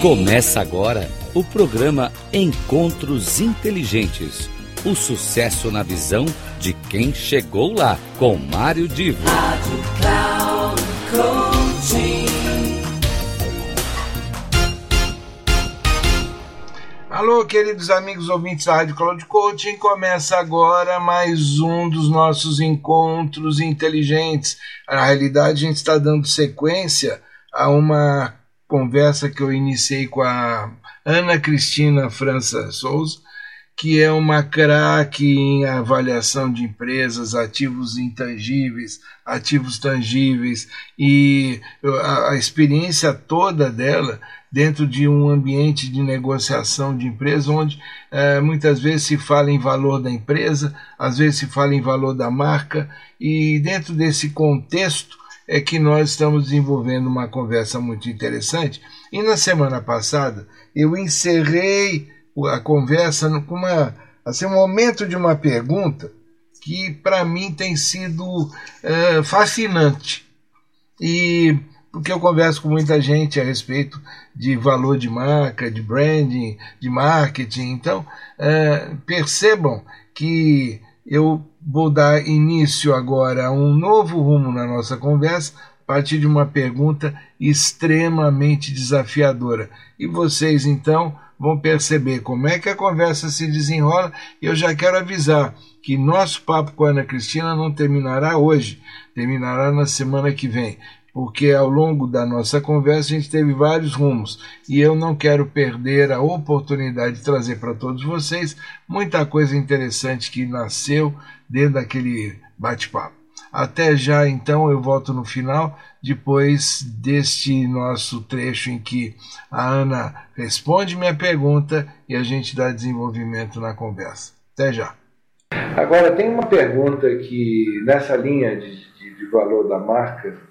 Começa agora o programa Encontros Inteligentes. O sucesso na visão de quem chegou lá, com Mário Divo. Rádio Cloud Alô, queridos amigos ouvintes da Rádio Cloud Coaching, começa agora mais um dos nossos encontros inteligentes. Na realidade, a gente está dando sequência a uma conversa que eu iniciei com a Ana Cristina França Souza, que é uma craque em avaliação de empresas, ativos intangíveis, ativos tangíveis, e a, a experiência toda dela dentro de um ambiente de negociação de empresa, onde eh, muitas vezes se fala em valor da empresa, às vezes se fala em valor da marca, e dentro desse contexto é que nós estamos desenvolvendo uma conversa muito interessante. E na semana passada eu encerrei a conversa com uma, assim, um momento de uma pergunta que para mim tem sido uh, fascinante. E porque eu converso com muita gente a respeito de valor de marca, de branding, de marketing. Então, uh, percebam que eu vou dar início agora a um novo rumo na nossa conversa, a partir de uma pergunta extremamente desafiadora. E vocês, então, vão perceber como é que a conversa se desenrola. E eu já quero avisar que nosso papo com a Ana Cristina não terminará hoje, terminará na semana que vem porque ao longo da nossa conversa a gente teve vários rumos e eu não quero perder a oportunidade de trazer para todos vocês muita coisa interessante que nasceu dentro daquele bate-papo. Até já então eu volto no final, depois deste nosso trecho em que a Ana responde minha pergunta e a gente dá desenvolvimento na conversa. Até já. Agora tem uma pergunta que nessa linha de, de, de valor da marca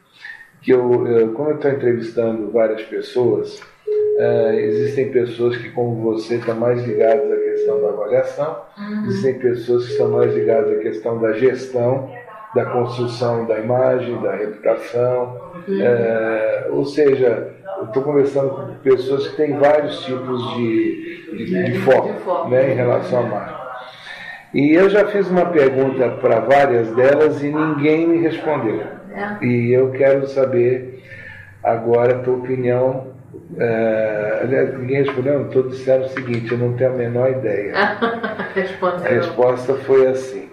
que eu, eu como eu estou entrevistando várias pessoas, uh, existem pessoas que, como você, estão mais ligadas à questão da avaliação, uhum. existem pessoas que estão mais ligadas à questão da gestão, da construção da imagem, da reputação, uhum. uh, ou seja, eu estou conversando com pessoas que têm vários tipos de, de, de, de foco, foco. Né, em relação à marca. E eu já fiz uma pergunta para várias delas e ninguém me respondeu. É. E eu quero saber agora a tua opinião. Uh, aliás, ninguém respondeu, todos disseram o seguinte: eu não tenho a menor ideia. a resposta foi assim.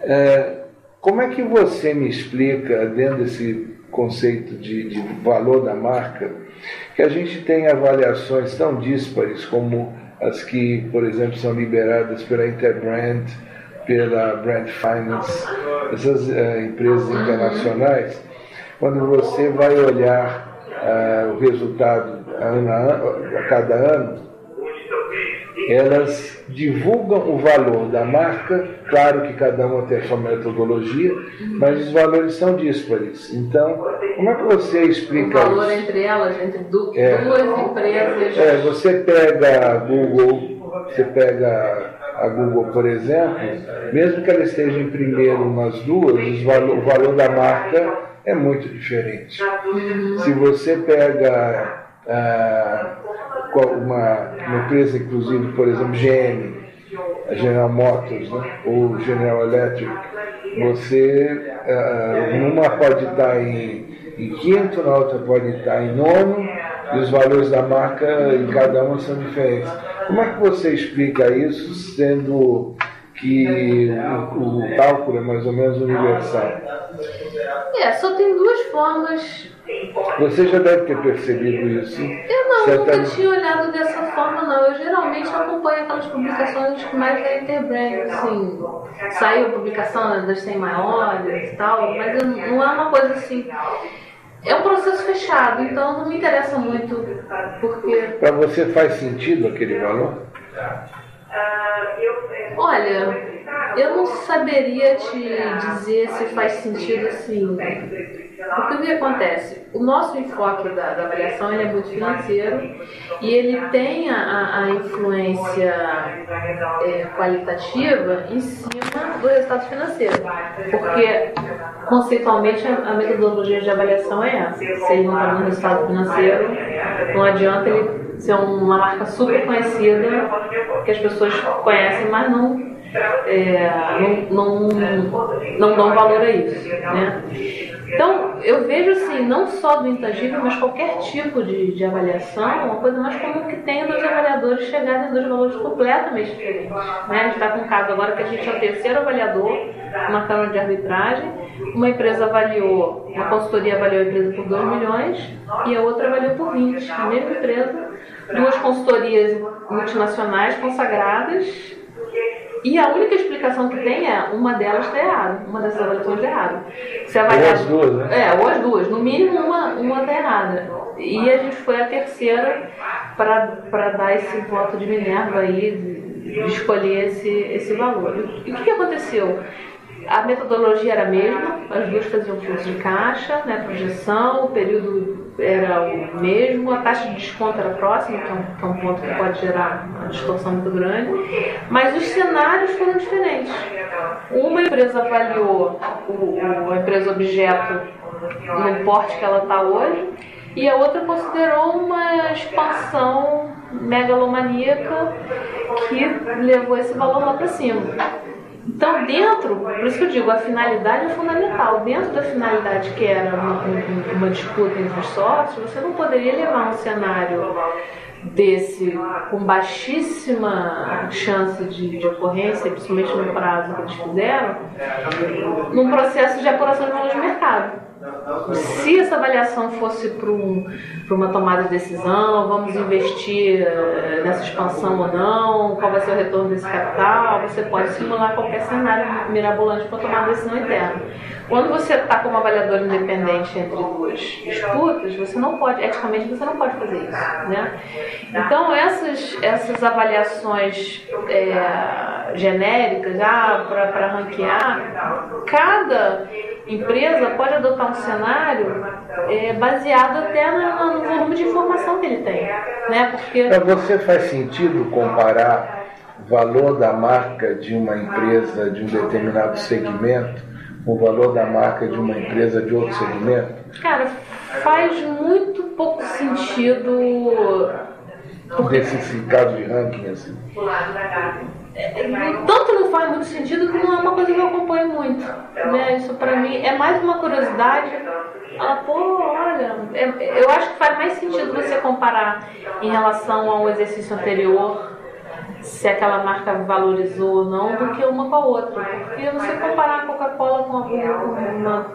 Uh, como é que você me explica, dentro desse conceito de, de valor da marca, que a gente tem avaliações tão díspares como as que, por exemplo, são liberadas pela Interbrand, pela Brand Finance, essas uh, empresas internacionais, quando você vai olhar uh, o resultado a, a cada ano, elas divulgam o valor da marca, claro que cada uma tem a sua metodologia, mas os valores são díspares. Então, como é que você explica isso? O valor isso? entre elas, entre é, duas empresas. É, você pega Google, você pega a Google, por exemplo, mesmo que ela esteja em primeiro nas duas, o valor da marca é muito diferente. Se você pega ah, uma, uma, empresa, inclusive, por exemplo, GM, a General Motors, né, ou General Electric, você, ah, uma pode estar em, em quinto, na outra pode estar em nono, e os valores da marca em cada uma são diferentes. Como é que você explica isso, sendo que o, o cálculo é mais ou menos universal? É, só tem duas formas. Você já deve ter percebido isso. Eu não, Certa... nunca tinha olhado dessa forma, não. Eu geralmente acompanho aquelas publicações mais da Interbrand, assim. Saiu a publicação das 100 maiores e tal, mas não é uma coisa assim. É um processo fechado, então não me interessa muito, porque... Para você faz sentido aquele valor? Olha, eu não saberia te dizer se faz sentido assim. Porque o que acontece? O nosso enfoque da, da avaliação é muito financeiro e ele tem a, a influência é, qualitativa em cima do resultado financeiro. Porque, conceitualmente, a, metodologia de avaliação é essa. Se ele não está no resultado financeiro, não adianta ele ser uma marca super conhecida, que as pessoas conhecem, mas não, é, não, não, não dão valor a isso. Né? Então, eu vejo assim, não só do intangível, mas qualquer tipo de, de avaliação, uma coisa mais comum que tem dos avaliadores chegarem a dois valores completamente diferentes. Né? A gente está com um caso agora que a gente é o terceiro avaliador, uma câmara de arbitragem, uma empresa avaliou, uma consultoria avaliou a empresa por 2 milhões e a outra avaliou por 20. A mesma empresa, duas consultorias multinacionais consagradas e a única explicação que tem é uma delas está errada, uma dessas avaliações está errada. Se avaliar, ou as duas, né? É, ou as duas. No mínimo uma uma está errada. E a gente foi a terceira para dar esse voto de Minerva aí, de, de escolher esse, esse valor. E o que, que aconteceu? A metodologia era a mesma, as duas faziam fluxo de caixa, né, projeção, o período era o mesmo, a taxa de desconto era próxima, que é um, que é um ponto que pode gerar uma distorção muito grande, mas os cenários foram diferentes. Uma empresa avaliou o, o a empresa objeto no porte que ela está hoje, e a outra considerou uma expansão megalomaníaca que levou esse valor lá para cima. Então, dentro, por isso que eu digo, a finalidade é fundamental. Dentro da finalidade que era uma, uma disputa entre os sócios, você não poderia levar um cenário desse com baixíssima chance de, de, ocorrência, principalmente no prazo que eles fizeram, num processo de apuração de valores de mercado. Se essa avaliação fosse para um, uma tomada de decisão, vamos investir eh, nessa expansão ou não, qual vai ser o retorno desse capital, você pode simular qualquer cenário mirabolante para tomar uma decisão interna. Quando você está como avaliador independente entre duas disputas, você não pode, eticamente você não pode fazer isso. Né? Então essas, essas avaliações é, genéricas ah, para ranquear, cada empresa pode adotar um cenário é, baseado até no, no, volume de informação que ele tem. Né? Porque... Para você faz sentido comparar o valor da marca de uma empresa de um determinado segmento com o valor da marca de uma empresa de outro segmento? Cara, faz muito pouco sentido. Porque... Desse caso de ranking assim. Tanto não faz muito sentido que não é uma coisa que eu acompanho muito. Né? Isso pra mim é mais uma curiosidade. Ah, pô, olha, é, eu acho que faz mais sentido você comparar em relação ao exercício anterior se aquela marca valorizou ou não do que uma com a outra. Porque você comparar a Coca-Cola com uma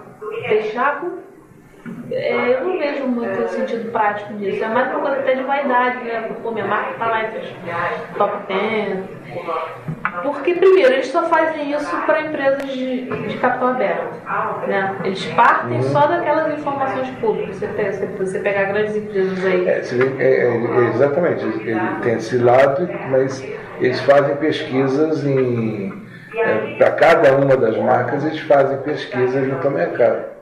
Texaco é, eu não vejo muito sentido prático disso. É mais uma coisa até de vaidade, né? Pô, minha marca está lá entre os top 10. Porque, primeiro, eles só fazem isso para empresas de, de capital aberto. Né? Eles partem só daquelas informações públicas. Você, tem, você pegar grandes empresas aí. É, é, é, exatamente. Ele tem esse lado, mas eles fazem pesquisas em. É, para cada uma das marcas, eles fazem pesquisas ao mercado.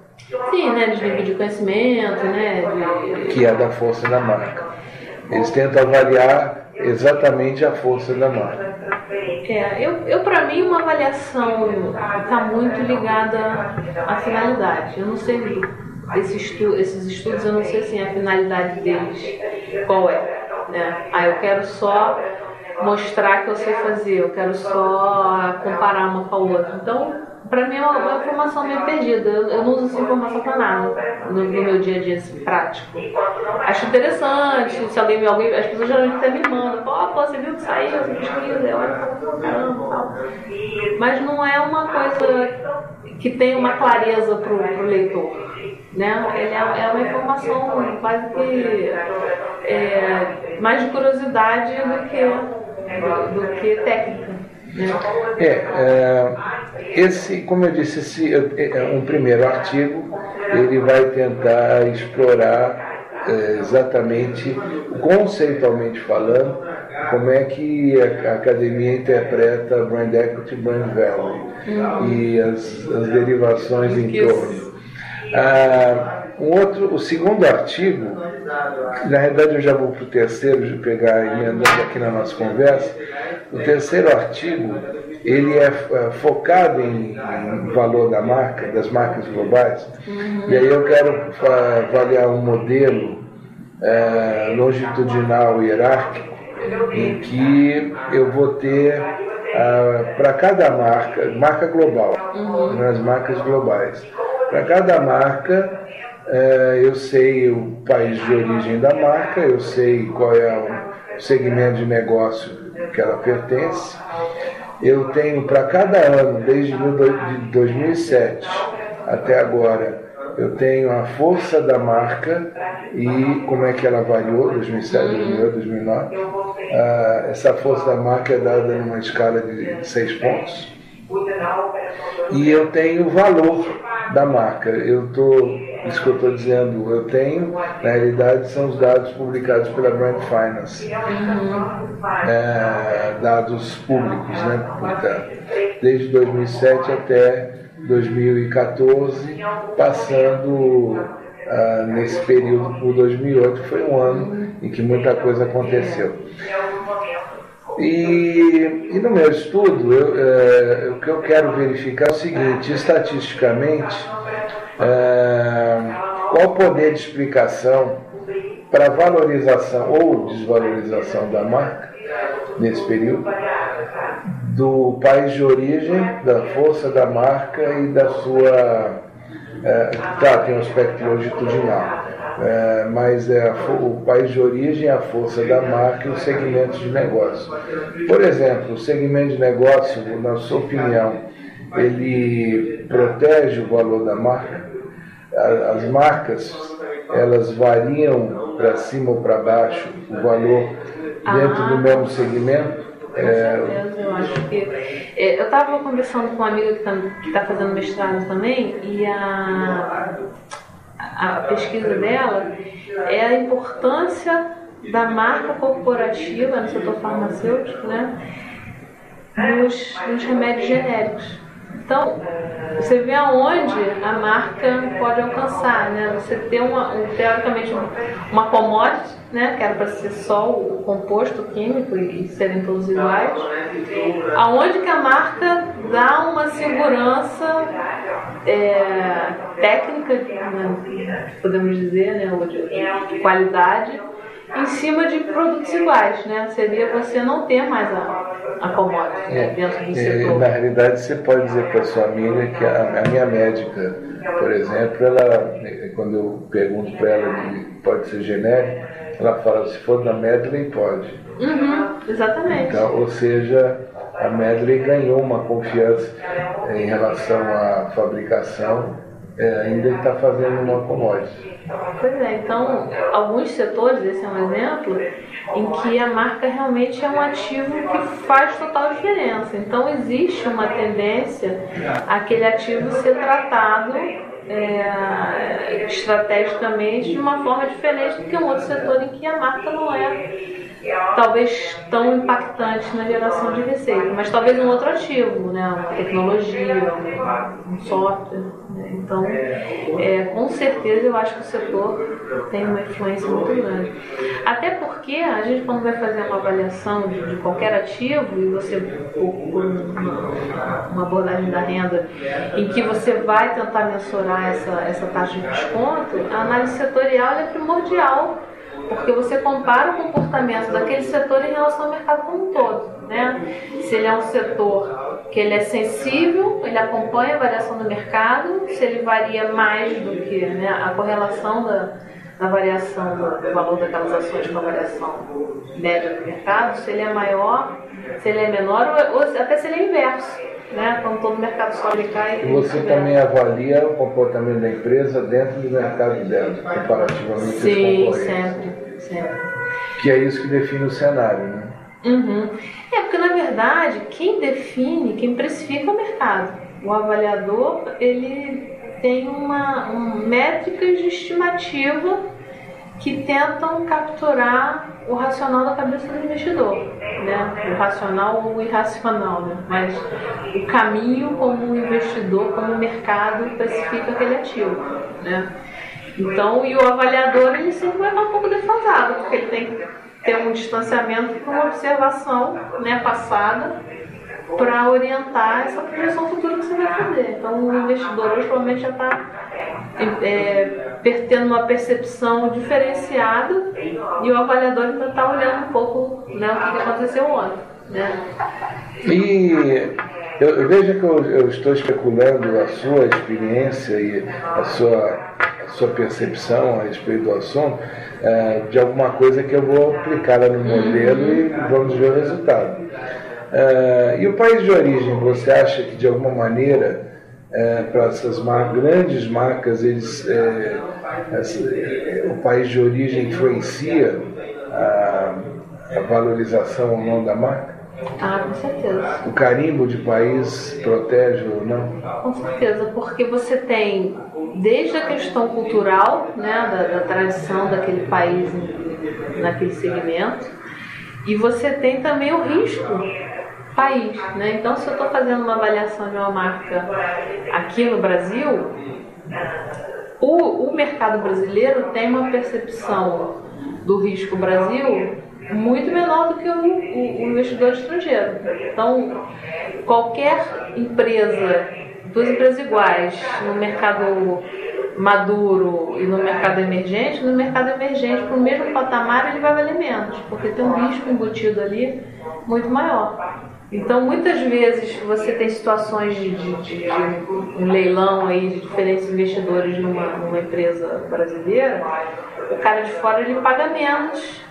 Sim, né, de de conhecimento, né? De... Que é da força da marca. Eles tentam avaliar exatamente a força da marca. É, eu, eu para mim uma avaliação está muito ligada à finalidade. Eu não sei esse estu, esses estudos, eu não sei assim a finalidade deles qual é. Né? Ah, eu quero só mostrar que eu sei fazer, eu quero só comparar uma com a outra. Então para mim é uma, uma, informação meio perdida. Eu, não uso essa informação para nada no, no, meu dia a dia assim, prático. Acho interessante, se alguém me alguém, as pessoas geralmente até me mandam, pô, você viu que saiu essa pesquisa, eu olho caramba tal. Mas não é uma coisa que tem uma clareza pro, pro leitor. Né? Ele é, é uma informação quase que é, mais de curiosidade do que, do, do que técnica. É, é, esse, como eu disse, esse é, é um primeiro artigo, ele vai tentar explorar exatamente, conceitualmente falando, como é que a academia interpreta Brand Equity e Brand Value e as, as derivações em torno. Ah, um outro, o segundo artigo, na realidade eu já vou para o terceiro, de pegar emendando aqui na nossa conversa, o terceiro artigo, ele é, é focado em, em valor da marca, das marcas globais, uhum. e aí eu quero avaliar um modelo é, longitudinal hierárquico em que eu vou ter uh, para cada marca, marca global, uhum. nas marcas globais, para cada marca uh, eu sei o país de origem da marca, eu sei qual é o segmento de negócio que ela pertence. Eu tenho para cada ano, desde 2007 até agora, eu tenho a força da marca e como é que ela variou, 2007, 2008, 2009. Ah, essa força da marca é dada numa escala de seis pontos. E eu tenho o valor da marca. Eu tô, isso que eu estou dizendo, eu tenho, na realidade, são os dados publicados pela Brand Finance. É, dados públicos, né? Portanto, desde 2007 até 2014, passando ah, nesse período por 2008, que foi um ano em que muita coisa aconteceu. E, e no meu estudo, eu, é, o que eu quero verificar é o seguinte: estatisticamente, é, qual o poder de explicação para valorização ou desvalorização da marca nesse período? do país de origem, da força da marca e da sua. É, tá, tem um aspecto longitudinal, é, mas é o país de origem, a força da marca e os segmentos de negócio. Por exemplo, o segmento de negócio, na sua opinião, ele protege o valor da marca? As marcas, elas variam para cima ou para baixo o valor dentro do mesmo segmento? Com certeza, eu acho que. É, eu estava conversando com uma amiga que está tá fazendo mestrado também, e a, a pesquisa dela é a importância da marca corporativa no setor farmacêutico, né? Nos, nos remédios genéricos. Então, você vê aonde a marca pode alcançar, né? Você ter uma, um, teoricamente uma commodity, né? Que era para ser só o composto químico e, serem todos iguais. Aonde que a marca dá uma segurança é, técnica, né? podemos dizer, né? Ou de, de qualidade em cima de produtos iguais, né? Seria você não ter mais a, a commodity né? dentro do é, setor. Na realidade, você pode dizer para sua amiga que a, a, minha médica, por exemplo, ela, quando eu pergunto para ela que pode ser genérico, ela fala, se for da Medley, pode. Uhum, exatamente. Então, ou seja, a Medley ganhou uma confiança em relação à fabricação é, ainda está fazendo uma commodity. Pois é, então alguns setores, esse é um exemplo, em que a marca realmente é um ativo que faz total diferença. Então existe uma tendência aquele ativo ser tratado é, estrategicamente de uma forma diferente do que um outro setor em que a marca não é talvez tão impactante na geração de receita, mas talvez um outro ativo, né? uma tecnologia, um software. Então, é, com certeza eu acho que o setor tem uma influência muito grande. Até porque a gente quando vai fazer uma avaliação de, de qualquer ativo, e você uma, uma, abordagem da renda, em que você vai tentar mensurar essa, essa taxa de desconto, a análise setorial é primordial porque você compara o comportamento daquele setor em relação ao mercado como um todo. Né? Se ele é um setor que ele é sensível, ele acompanha a variação do mercado, se ele varia mais do que né, a correlação da, da variação do, valor daquelas ações com a variação média do mercado, se ele é maior, se ele é menor ou, ou até se ele é inverso. Né? Quando todo o mercado sobe e cai. E você também avalia o comportamento da empresa dentro do mercado dela, comparativamente Sim, sempre, sempre. Que é isso que define o cenário, né? Uhum. É, porque na verdade, quem define, quem precifica é o mercado. O avaliador, ele tem uma, uma métricas de estimativa que tentam capturar o racional da cabeça do investidor, né? O racional ou o irracional, né? Mas o caminho como o investidor, como o mercado especifica aquele ativo, né? Então, e o avaliador ele sempre vai estar um pouco defasado, porque ele tem ter um distanciamento para uma observação, né, passada para orientar essa projeção futura que você vai fazer. Então, o investidor hoje provavelmente já está é, tendo uma percepção diferenciada e o avaliador ainda está olhando um pouco né, o que aconteceu ontem. Né? E eu, vejo que eu, eu, estou especulando a sua experiência e a sua, sua percepção a respeito do assunto é, de alguma coisa que eu vou aplicar no modelo e vamos ver o resultado. É, e o país de origem, você acha que de alguma maneira é, para essas mar grandes marcas, eles, é, essa, o país de origem influencia a, a valorização ou não da marca? Ah, com certeza. O carimbo de país protege ou não? Com certeza, porque você tem desde a questão cultural, né, da, da tradição daquele país naquele segmento, e você tem também o risco país, né? Então, se eu estou fazendo uma avaliação de uma marca aqui no Brasil, o, o mercado brasileiro tem uma percepção do risco Brasil muito menor do que o, o, o investidor estrangeiro. Então, qualquer empresa, duas empresas iguais, no mercado maduro e no mercado emergente, no mercado emergente, para o mesmo patamar, ele vai valer menos, porque tem um risco embutido ali muito maior. Então, muitas vezes você tem situações de, de, de, um leilão aí de diferentes investidores numa, numa empresa brasileira, o cara de fora ele paga menos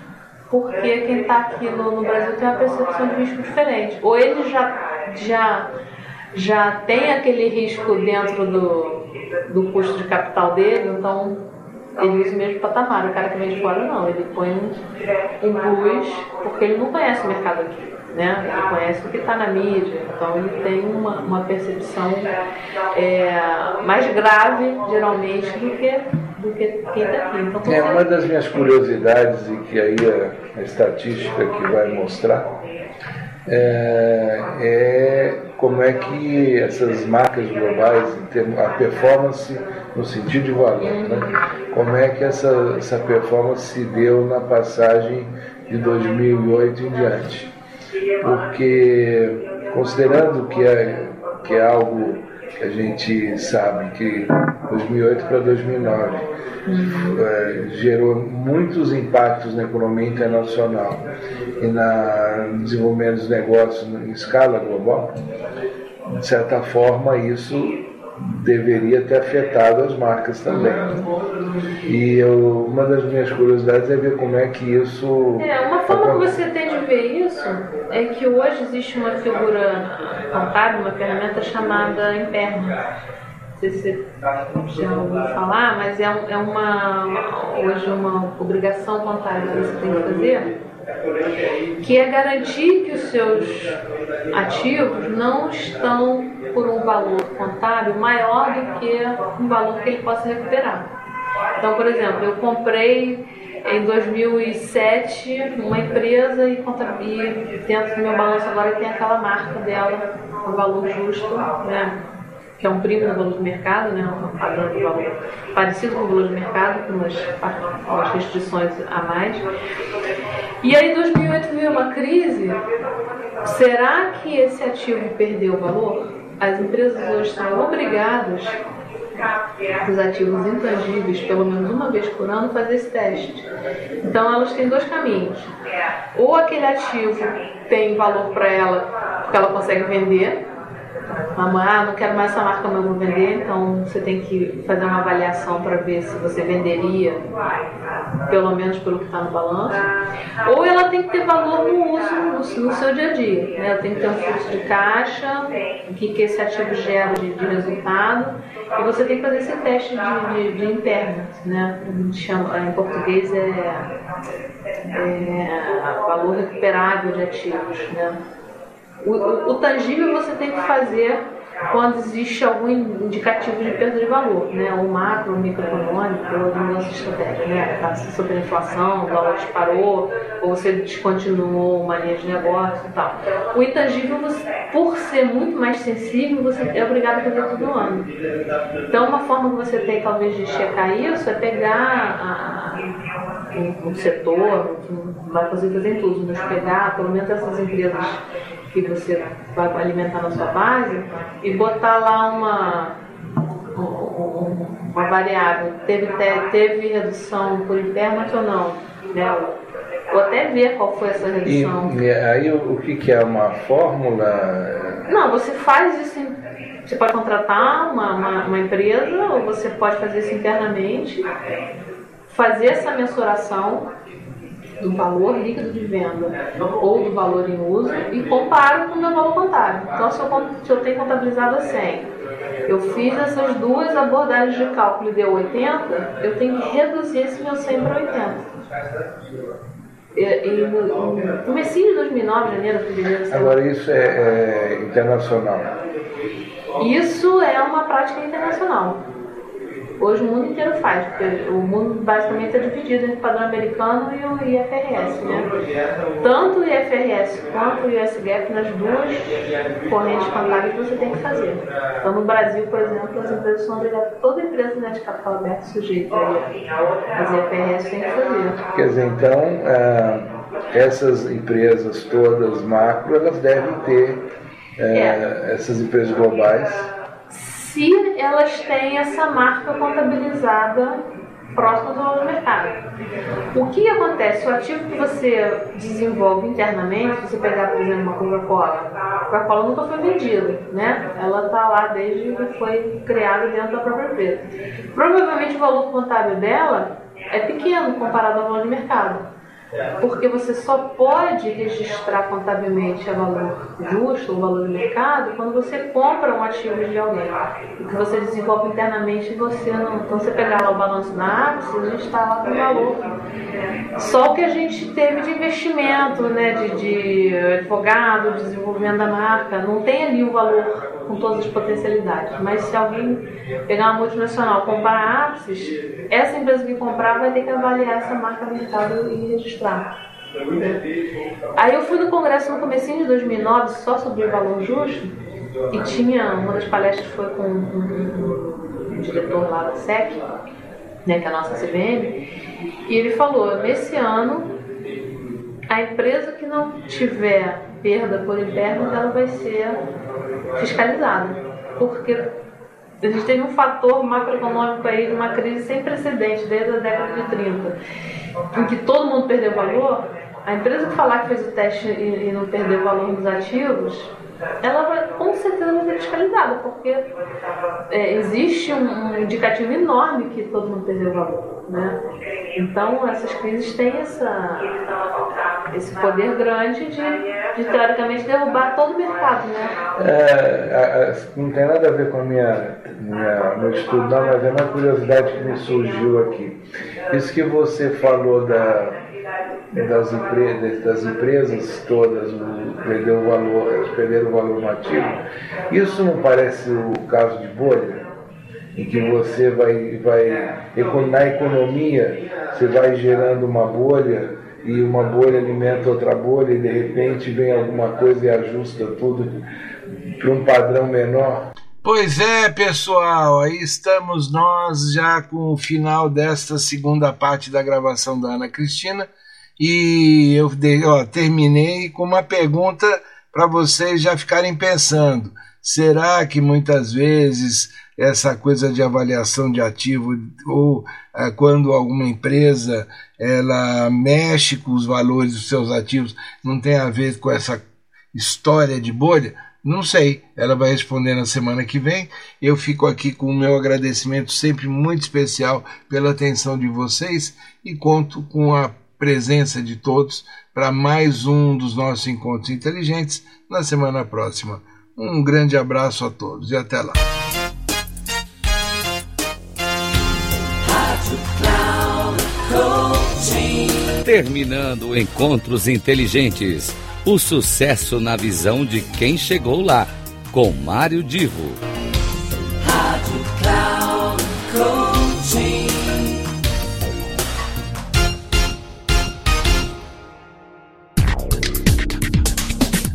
porque quem está aqui no, no, Brasil tem uma percepção de risco diferente. Ou ele já, já, já tem aquele risco dentro do, do custo de capital dele, então ele usa o mesmo patamar. O cara que vem de fora não, ele põe um, um plus porque ele não conhece o mercado aqui. Né? Ele conhece o que está na mídia, então ele tem uma, uma percepção é, mais grave, geralmente, do que do que quem está aqui. Então, é uma das minhas curiosidades e que aí a, a estatística que vai mostrar é, é, como é que essas marcas globais, a performance no sentido de valor, né? como é que essa, essa performance se deu na passagem de 2008 em diante. Porque, considerando que é, que é algo que a gente sabe que 2008 para 2009 é, gerou muitos impactos na economia internacional e na, no desenvolvimento dos negócios em escala global, de certa forma isso deveria ter afetado as marcas também. E eu, uma das minhas curiosidades é ver como é que isso. É, uma forma que você tem ver isso é que hoje existe uma figura contábil, uma ferramenta chamada Imperma. Não sei se você já ouviu falar, mas é, é uma hoje uma obrigação contábil que você tem que fazer que é garantir que os seus ativos não estão por um valor contábil maior do que um valor que ele possa recuperar. Então, por exemplo, eu comprei em 2007 uma empresa e, dentro do meu balanço agora tem aquela marca dela, o valor justo, né? que é um primo do valor do mercado, né, um padrão de valor parecido com o valor do mercado, com umas restrições a mais. E aí, em 2008 veio uma crise. Será que esse ativo perdeu valor? As empresas hoje são obrigadas, os ativos intangíveis, pelo menos uma vez por ano, fazer esse teste. Então, elas têm dois caminhos. Ou aquele ativo tem valor para ela, porque ela consegue vender, Mamãe, ah, não quero mais essa marca, eu vou vender, então você tem que fazer uma avaliação para ver se você venderia, pelo menos pelo que está no balanço. Ou ela tem que ter valor no uso, no seu dia a dia. Né? Ela tem que ter um fluxo de caixa, o que, que esse ativo gera de, de resultado, e você tem que fazer esse teste de, de, de impairment, né? Chama, em português é, é valor recuperável de ativos, né? O, o, o, tangível você tem que fazer quando existe algum indicativo de perda de valor, né? ou macro, microeconômico, ou de mudança estratégica, né? Está sobre a inflação, o valor disparou, ou você descontinuou uma linha de negócio e tal. O intangível, você, por ser muito mais sensível, você é obrigado a fazer todo ano. Então, uma forma que você tem, talvez, de checar isso é pegar a, um, um setor, não vai fazer fazer tudo, mas pegar pelo menos essas empresas que você vai alimentar na sua base e botar lá uma, uma variável, teve, teve redução por internet ou não, né? ou até ver qual foi essa redução. E, e aí o que, que, é uma fórmula? Não, você faz isso, você pode contratar uma, uma, uma empresa ou você pode fazer isso internamente, fazer essa mensuração do valor líquido de venda ou do valor em uso e comparo com o meu valor contábil. Então, se eu, se eu tenho contabilizado a 100, eu fiz essas duas abordagens de cálculo e deu 80, eu tenho que reduzir esse meu 100 para 80. E, e no, comecinho de 2009, janeiro, fevereiro... Agora, isso é, é internacional? Isso é uma prática internacional. Hoje o mundo inteiro faz, porque o mundo basicamente é dividido entre o padrão americano e o IFRS. Né? Tanto o IFRS quanto o USGAP, nas duas correntes contábeis você tem que fazer. Então no Brasil, por exemplo, as empresas são obrigadas, toda empresa né, de capital aberto sujeita às IFRS tem que fazer. Quer dizer, então, é, essas empresas todas macro, elas devem ter, é, é. essas empresas globais, se elas têm essa marca contabilizada próxima do valor do mercado. O que acontece? O ativo que você desenvolve internamente, se você pegar, por exemplo, uma Coca-Cola, a Coca-Cola nunca foi vendida, né? Ela está lá desde que foi criada dentro da própria empresa. Provavelmente o valor contábil dela é pequeno comparado ao valor de mercado porque você só pode registrar contabilmente a valor justo, o valor do mercado, quando você compra um ativo de alguém. O que você desenvolve internamente, você não. Então, você pegar lá o balanço na Axis, a gente está lá com o valor. Só o que a gente teve de investimento, né, de, de advogado, desenvolvimento da marca, não tem ali o valor com todas as potencialidades. Mas se alguém pegar uma multinacional comprar a Axis, essa empresa que comprar vai ter que avaliar essa marca mercado e registrar. Aí eu fui no congresso no começo de 2009 só sobre valor justo e tinha uma das palestras foi com um diretor lá da SEC, né, que é a nossa CVM, e ele falou, nesse ano a empresa que não tiver perda por interno, ela vai ser fiscalizada, porque a gente teve um fator macroeconômico aí uma crise sem precedentes desde a década de 30, em que todo mundo perdeu valor. A empresa que falar que fez o teste e, e não perdeu o valor dos ativos, ela vai com certeza vai ser fiscalizada, porque é, existe um, um, indicativo enorme que todo mundo perdeu o valor. Né? Então, essas crises têm essa, esse poder grande de, de teoricamente derrubar todo o mercado. Né? É, não tem nada a ver com a minha, minha, meu estudo, não, mas é uma curiosidade que me surgiu aqui. Isso que você falou da das, empre das empresas todas perderam o valor, perderam o valor ativo. Isso não parece o caso de bolha? Em que você vai, vai na economia, você vai gerando uma bolha e uma bolha alimenta outra bolha e de repente vem alguma coisa e ajusta tudo para um padrão menor. Pois é, pessoal, aí estamos nós já com o final desta segunda parte da gravação da Ana Cristina. E eu ó, terminei com uma pergunta para vocês já ficarem pensando. Será que muitas vezes essa coisa de avaliação de ativo ou é, quando alguma empresa ela mexe com os valores dos seus ativos não tem a ver com essa história de bolha? Não sei, ela vai responder na semana que vem. Eu fico aqui com o meu agradecimento sempre muito especial pela atenção de vocês e conto com a presença de todos para mais um dos nossos encontros inteligentes na semana próxima. Um grande abraço a todos e até lá. Terminando Encontros Inteligentes. O sucesso na visão de quem chegou lá, com Mário Divo.